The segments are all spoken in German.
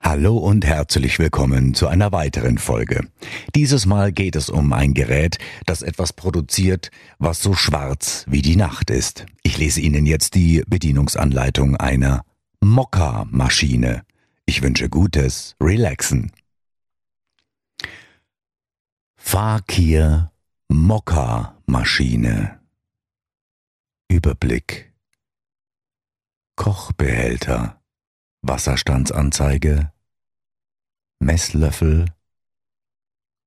Hallo und herzlich willkommen zu einer weiteren Folge. Dieses Mal geht es um ein Gerät, das etwas produziert, was so schwarz wie die Nacht ist. Ich lese Ihnen jetzt die Bedienungsanleitung einer Mokka-Maschine. Ich wünsche Gutes, relaxen. Fakir Mokka-Maschine. Überblick. Kochbehälter. Wasserstandsanzeige. Messlöffel.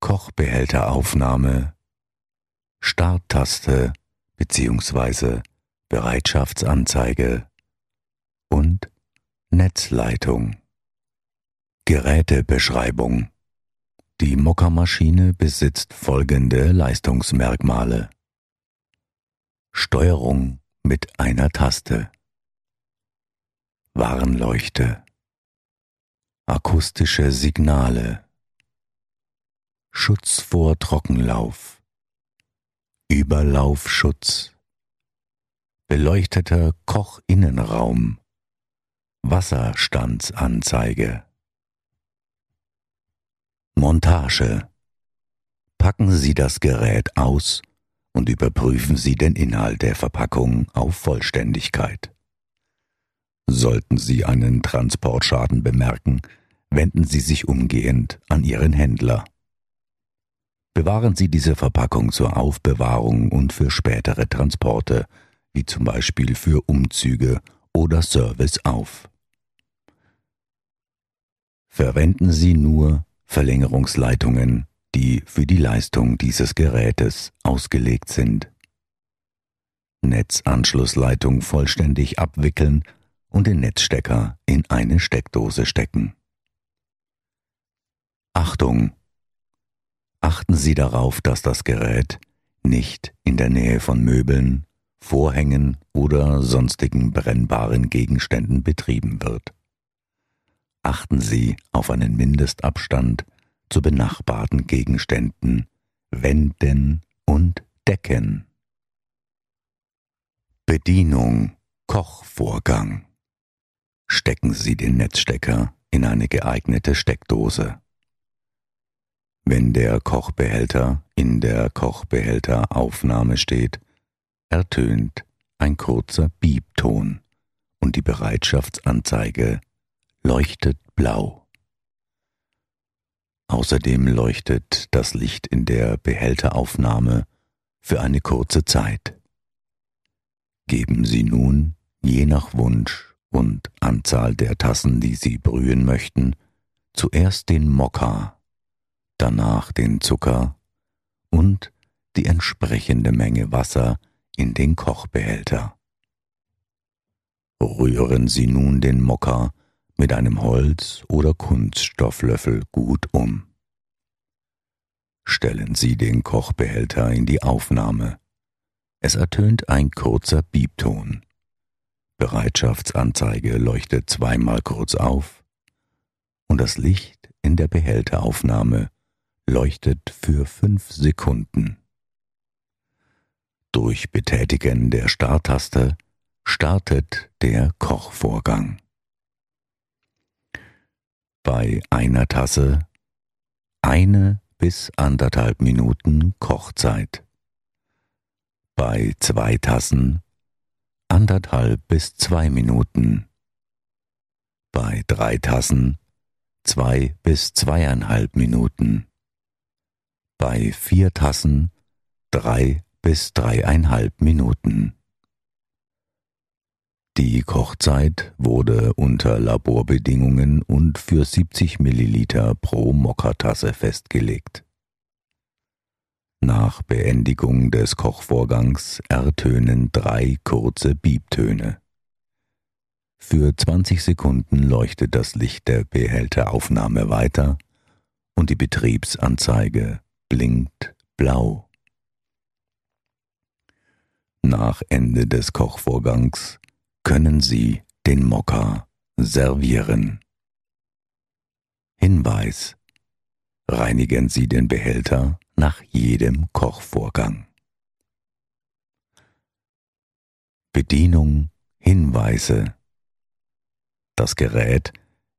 Kochbehälteraufnahme. Starttaste bzw. Bereitschaftsanzeige und Netzleitung. Gerätebeschreibung Die Mokka-Maschine besitzt folgende Leistungsmerkmale. Steuerung mit einer Taste. Warnleuchte. Akustische Signale. Schutz vor Trockenlauf. Überlaufschutz. Beleuchteter Kochinnenraum. Wasserstandsanzeige. Montage. Packen Sie das Gerät aus und überprüfen Sie den Inhalt der Verpackung auf Vollständigkeit. Sollten Sie einen Transportschaden bemerken, wenden Sie sich umgehend an Ihren Händler. Bewahren Sie diese Verpackung zur Aufbewahrung und für spätere Transporte, wie zum Beispiel für Umzüge oder Service auf. Verwenden Sie nur Verlängerungsleitungen, die für die Leistung dieses Gerätes ausgelegt sind. Netzanschlussleitung vollständig abwickeln und den Netzstecker in eine Steckdose stecken. Achtung! Achten Sie darauf, dass das Gerät nicht in der Nähe von Möbeln, Vorhängen oder sonstigen brennbaren Gegenständen betrieben wird. Achten Sie auf einen Mindestabstand zu benachbarten Gegenständen, Wänden und Decken. Bedienung Kochvorgang stecken Sie den Netzstecker in eine geeignete Steckdose. Wenn der Kochbehälter in der Kochbehälteraufnahme steht, ertönt ein kurzer Biebton und die Bereitschaftsanzeige leuchtet blau. Außerdem leuchtet das Licht in der Behälteraufnahme für eine kurze Zeit. Geben Sie nun, je nach Wunsch, und Anzahl der Tassen, die Sie brühen möchten, zuerst den Mokka, danach den Zucker und die entsprechende Menge Wasser in den Kochbehälter. Rühren Sie nun den Mokka mit einem Holz- oder Kunststofflöffel gut um. Stellen Sie den Kochbehälter in die Aufnahme. Es ertönt ein kurzer Biebton. Bereitschaftsanzeige leuchtet zweimal kurz auf und das Licht in der Behälteraufnahme leuchtet für fünf Sekunden. Durch Betätigen der Starttaste startet der Kochvorgang. Bei einer Tasse eine bis anderthalb Minuten Kochzeit. Bei zwei Tassen anderthalb bis zwei Minuten. Bei drei Tassen zwei bis zweieinhalb Minuten. Bei vier Tassen drei bis dreieinhalb Minuten. Die Kochzeit wurde unter Laborbedingungen und für 70 Milliliter pro Mokka-Tasse festgelegt. Nach Beendigung des Kochvorgangs ertönen drei kurze Biebtöne. Für 20 Sekunden leuchtet das Licht der Behälteraufnahme weiter und die Betriebsanzeige blinkt blau. nach Ende des Kochvorgangs können Sie den Mokka servieren. Hinweis. Reinigen Sie den Behälter nach jedem Kochvorgang. Bedienung Hinweise. Das Gerät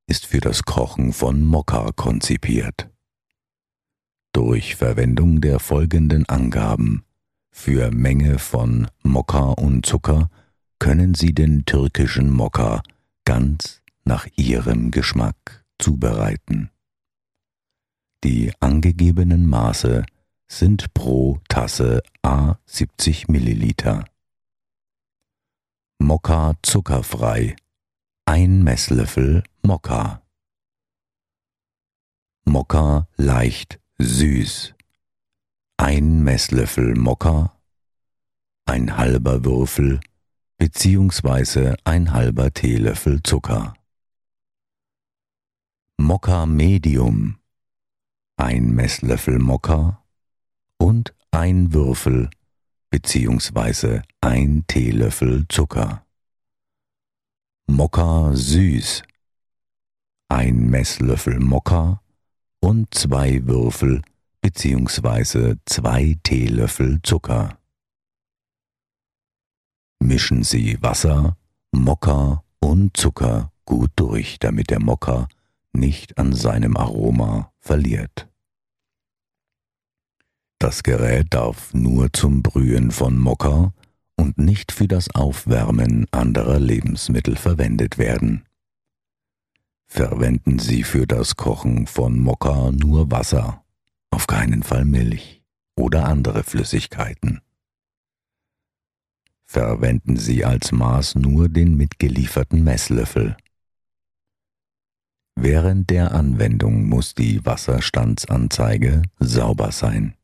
ist für das Kochen von Mokka konzipiert. Durch Verwendung der folgenden Angaben für Menge von Mokka und Zucker können Sie den türkischen Mokka ganz nach Ihrem Geschmack zubereiten. Die angegebenen Maße sind pro Tasse A 70 Milliliter. Mokka zuckerfrei, ein Messlöffel Mokka. Mokka leicht süß, ein Messlöffel Mokka, ein halber Würfel beziehungsweise ein halber Teelöffel Zucker. Mokka Medium, ein Messlöffel Mokka und ein Würfel beziehungsweise ein Teelöffel Zucker. Mokka süß, ein Messlöffel Mokka und zwei Würfel beziehungsweise zwei Teelöffel Zucker. Mischen Sie Wasser, Mokka und Zucker gut durch, damit der Mokka nicht an seinem Aroma verliert. Das Gerät darf nur zum Brühen von Mokka und nicht für das Aufwärmen anderer Lebensmittel verwendet werden. Verwenden Sie für das Kochen von Mokka nur Wasser, auf keinen Fall Milch oder andere Flüssigkeiten. Verwenden Sie als Maß nur den mitgelieferten Messlöffel. Während der Anwendung muss die Wasserstandsanzeige sauber sein.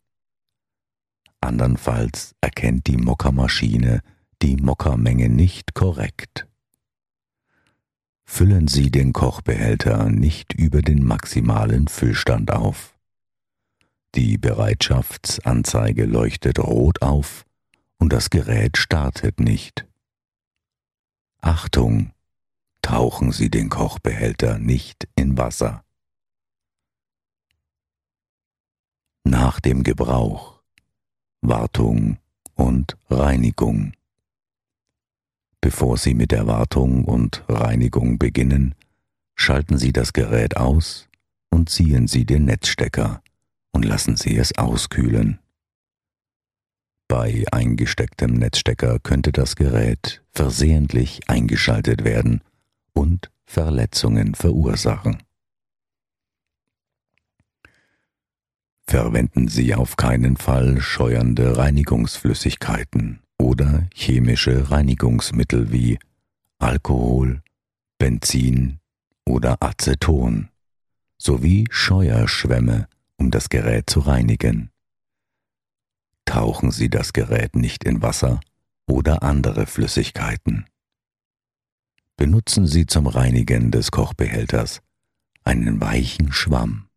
Andernfalls erkennt die Mokkermaschine die Mokkermenge nicht korrekt. Füllen Sie den Kochbehälter nicht über den maximalen Füllstand auf. Die Bereitschaftsanzeige leuchtet rot auf und das Gerät startet nicht. Achtung! Tauchen Sie den Kochbehälter nicht in Wasser. Nach dem Gebrauch Wartung und Reinigung. Bevor Sie mit der Wartung und Reinigung beginnen, schalten Sie das Gerät aus und ziehen Sie den Netzstecker und lassen Sie es auskühlen. Bei eingestecktem Netzstecker könnte das Gerät versehentlich eingeschaltet werden und Verletzungen verursachen. Verwenden Sie auf keinen Fall scheuernde Reinigungsflüssigkeiten oder chemische Reinigungsmittel wie Alkohol, Benzin oder Aceton sowie Scheuerschwämme, um das Gerät zu reinigen. Tauchen Sie das Gerät nicht in Wasser oder andere Flüssigkeiten. Benutzen Sie zum Reinigen des Kochbehälters einen weichen Schwamm.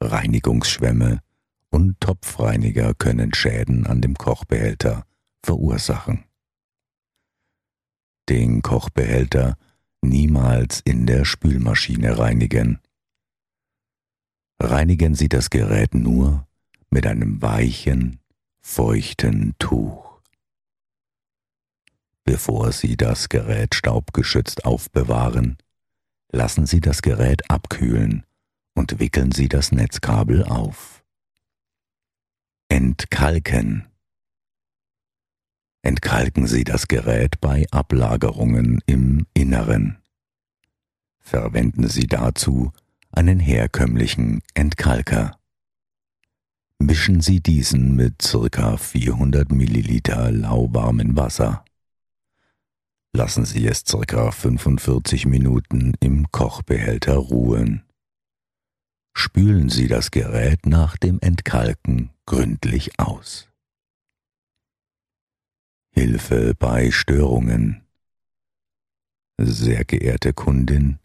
Reinigungsschwämme und Topfreiniger können Schäden an dem Kochbehälter verursachen. Den Kochbehälter niemals in der Spülmaschine reinigen. Reinigen Sie das Gerät nur mit einem weichen, feuchten Tuch. Bevor Sie das Gerät staubgeschützt aufbewahren, lassen Sie das Gerät abkühlen und wickeln Sie das Netzkabel auf. Entkalken. Entkalken Sie das Gerät bei Ablagerungen im Inneren. Verwenden Sie dazu einen herkömmlichen Entkalker. Mischen Sie diesen mit ca. 400 Milliliter lauwarmem Wasser. Lassen Sie es ca. 45 Minuten im Kochbehälter ruhen spülen Sie das Gerät nach dem Entkalken gründlich aus. Hilfe bei Störungen. Sehr geehrte Kundin,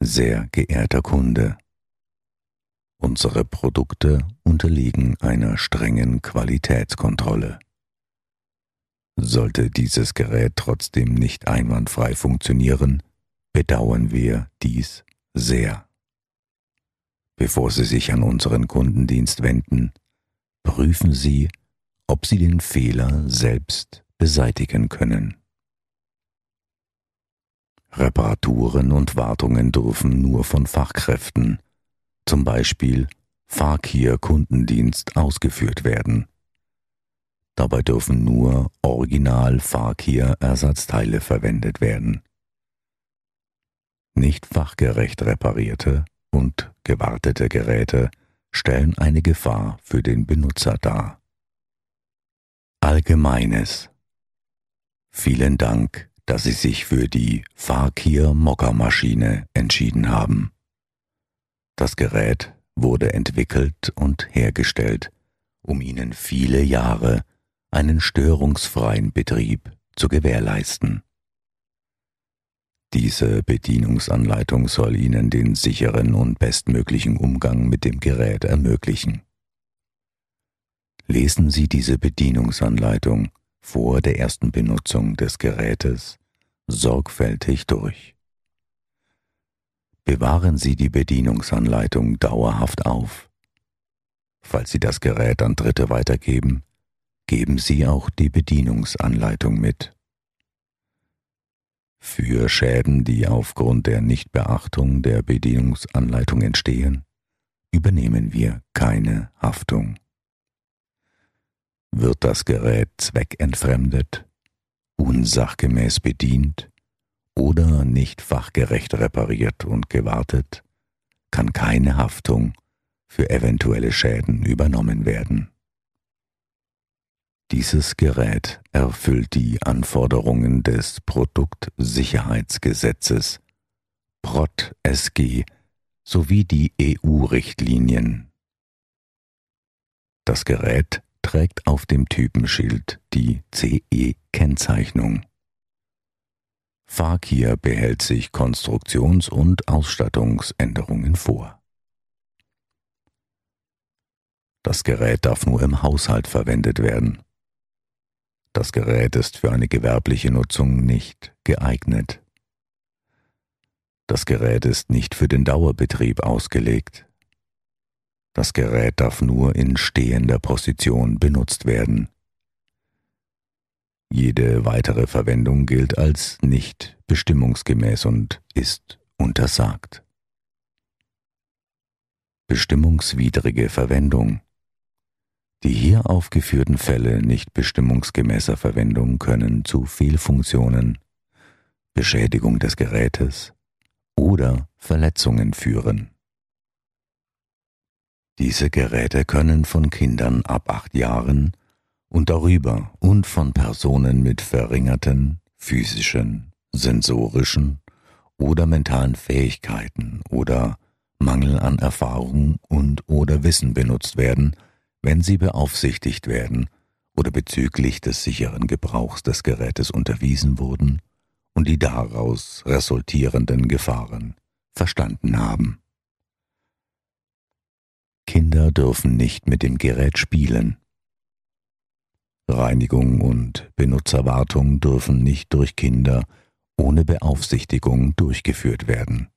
sehr geehrter Kunde. Unsere Produkte unterliegen einer strengen Qualitätskontrolle. Sollte dieses Gerät trotzdem nicht einwandfrei funktionieren, bedauern wir dies sehr. Bevor Sie sich an unseren Kundendienst wenden, prüfen Sie, ob Sie den Fehler selbst beseitigen können. Reparaturen und Wartungen dürfen nur von Fachkräften, zum Beispiel Fakir-Kundendienst, ausgeführt werden. Dabei dürfen nur Original-Fakir-Ersatzteile verwendet werden. Nicht fachgerecht reparierte und gewartete Geräte stellen eine Gefahr für den Benutzer dar. Allgemeines Vielen Dank, dass Sie sich für die Fakir Mokka-Maschine entschieden haben. Das Gerät wurde entwickelt und hergestellt, um Ihnen viele Jahre einen störungsfreien Betrieb zu gewährleisten. Diese Bedienungsanleitung soll Ihnen den sicheren und bestmöglichen Umgang mit dem Gerät ermöglichen. Lesen Sie diese Bedienungsanleitung vor der ersten Benutzung des Gerätes sorgfältig durch. Bewahren Sie die Bedienungsanleitung dauerhaft auf. Falls Sie das Gerät an Dritte weitergeben, geben Sie auch die Bedienungsanleitung mit. Für Schäden, die aufgrund der Nichtbeachtung der Bedienungsanleitung entstehen, übernehmen wir keine Haftung. Wird das Gerät zweckentfremdet, unsachgemäß bedient oder nicht fachgerecht repariert und gewartet, kann keine Haftung für eventuelle Schäden übernommen werden. Dieses Gerät erfüllt die Anforderungen des Produktsicherheitsgesetzes PROT SG sowie die EU-Richtlinien. Das Gerät trägt auf dem Typenschild die CE-Kennzeichnung. Fakir behält sich Konstruktions- und Ausstattungsänderungen vor. Das Gerät darf nur im Haushalt verwendet werden. Das Gerät ist für eine gewerbliche Nutzung nicht geeignet. Das Gerät ist nicht für den Dauerbetrieb ausgelegt. Das Gerät darf nur in stehender Position benutzt werden. Jede weitere Verwendung gilt als nicht bestimmungsgemäß und ist untersagt. Bestimmungswidrige Verwendung die hier aufgeführten Fälle nicht bestimmungsgemäßer Verwendung können zu Fehlfunktionen, Beschädigung des Gerätes oder Verletzungen führen. Diese Geräte können von Kindern ab acht Jahren und darüber und von Personen mit verringerten physischen, sensorischen oder mentalen Fähigkeiten oder Mangel an Erfahrung und oder Wissen benutzt werden, wenn sie beaufsichtigt werden oder bezüglich des sicheren Gebrauchs des Gerätes unterwiesen wurden und die daraus resultierenden Gefahren verstanden haben. Kinder dürfen nicht mit dem Gerät spielen. Reinigung und Benutzerwartung dürfen nicht durch Kinder ohne Beaufsichtigung durchgeführt werden.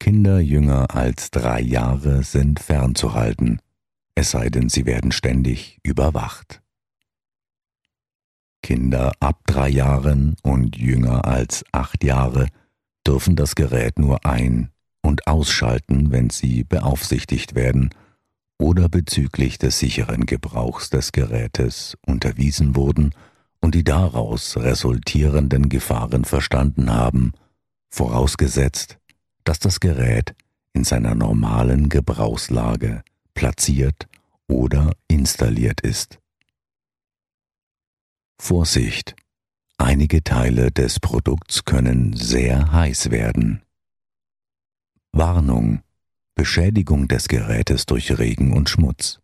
Kinder jünger als drei Jahre sind fernzuhalten, es sei denn, sie werden ständig überwacht. Kinder ab drei Jahren und jünger als acht Jahre dürfen das Gerät nur ein- und ausschalten, wenn sie beaufsichtigt werden oder bezüglich des sicheren Gebrauchs des Gerätes unterwiesen wurden und die daraus resultierenden Gefahren verstanden haben, vorausgesetzt, dass das Gerät in seiner normalen Gebrauchslage platziert oder installiert ist. Vorsicht! Einige Teile des Produkts können sehr heiß werden. Warnung! Beschädigung des Gerätes durch Regen und Schmutz.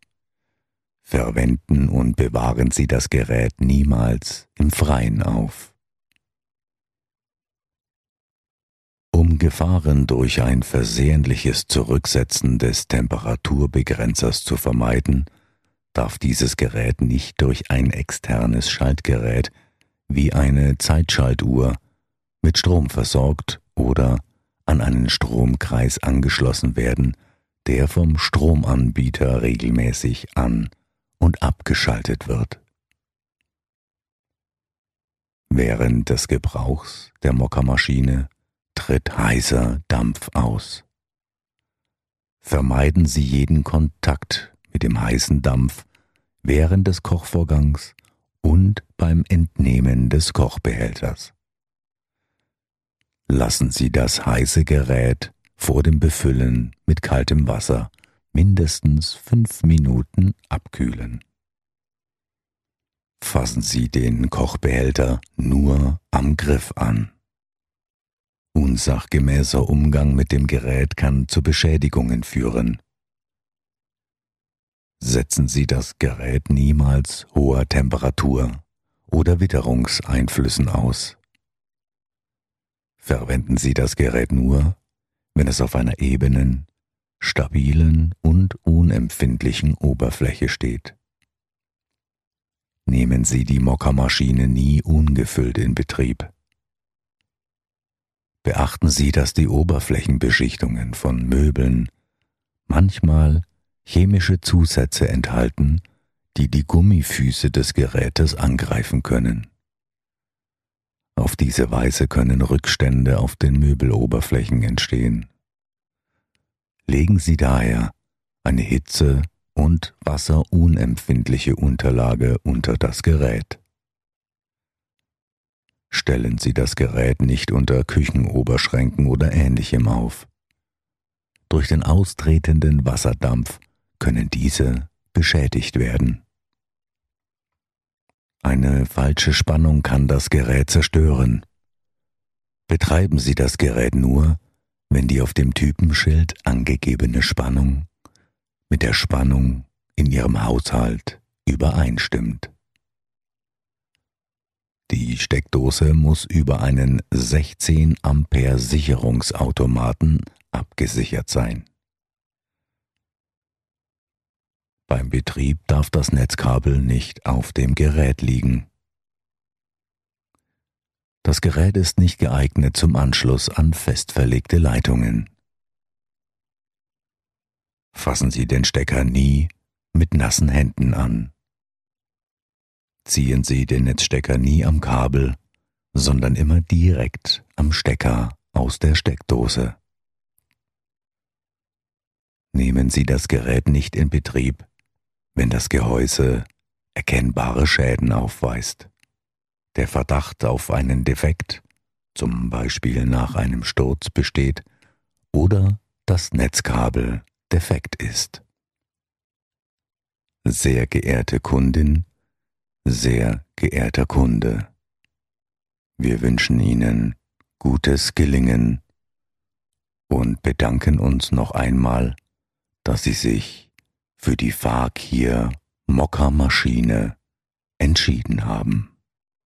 Verwenden und bewahren Sie das Gerät niemals im Freien auf. Um Gefahren durch ein versehentliches Zurücksetzen des Temperaturbegrenzers zu vermeiden, darf dieses Gerät nicht durch ein externes Schaltgerät wie eine Zeitschaltuhr mit Strom versorgt oder an einen Stromkreis angeschlossen werden, der vom Stromanbieter regelmäßig an und abgeschaltet wird. Während des Gebrauchs der Mockermaschine tritt heißer Dampf aus. Vermeiden Sie jeden Kontakt mit dem heißen Dampf während des Kochvorgangs und beim Entnehmen des Kochbehälters. Lassen Sie das heiße Gerät vor dem Befüllen mit kaltem Wasser mindestens fünf Minuten abkühlen. Fassen Sie den Kochbehälter nur am Griff an. Unsachgemäßer Umgang mit dem Gerät kann zu Beschädigungen führen. Setzen Sie das Gerät niemals hoher Temperatur oder Witterungseinflüssen aus. Verwenden Sie das Gerät nur, wenn es auf einer ebenen, stabilen und unempfindlichen Oberfläche steht. Nehmen Sie die Mockermaschine nie ungefüllt in Betrieb. Beachten Sie, dass die Oberflächenbeschichtungen von Möbeln manchmal chemische Zusätze enthalten, die die Gummifüße des Gerätes angreifen können. Auf diese Weise können Rückstände auf den Möbeloberflächen entstehen. Legen Sie daher eine Hitze- und wasserunempfindliche Unterlage unter das Gerät. Stellen Sie das Gerät nicht unter Küchenoberschränken oder ähnlichem auf. Durch den austretenden Wasserdampf können diese beschädigt werden. Eine falsche Spannung kann das Gerät zerstören. Betreiben Sie das Gerät nur, wenn die auf dem Typenschild angegebene Spannung mit der Spannung in Ihrem Haushalt übereinstimmt. Die Steckdose muss über einen 16 Ampere Sicherungsautomaten abgesichert sein. Beim Betrieb darf das Netzkabel nicht auf dem Gerät liegen. Das Gerät ist nicht geeignet zum Anschluss an fest verlegte Leitungen. Fassen Sie den Stecker nie mit nassen Händen an. Ziehen Sie den Netzstecker nie am Kabel, sondern immer direkt am Stecker aus der Steckdose. Nehmen Sie das Gerät nicht in Betrieb, wenn das Gehäuse erkennbare Schäden aufweist. Der Verdacht auf einen Defekt, zum Beispiel nach einem Sturz, besteht oder das Netzkabel defekt ist. Sehr geehrte Kundin, sehr geehrter Kunde, wir wünschen Ihnen gutes Gelingen und bedanken uns noch einmal, dass Sie sich für die Fakir Mokka-Maschine entschieden haben.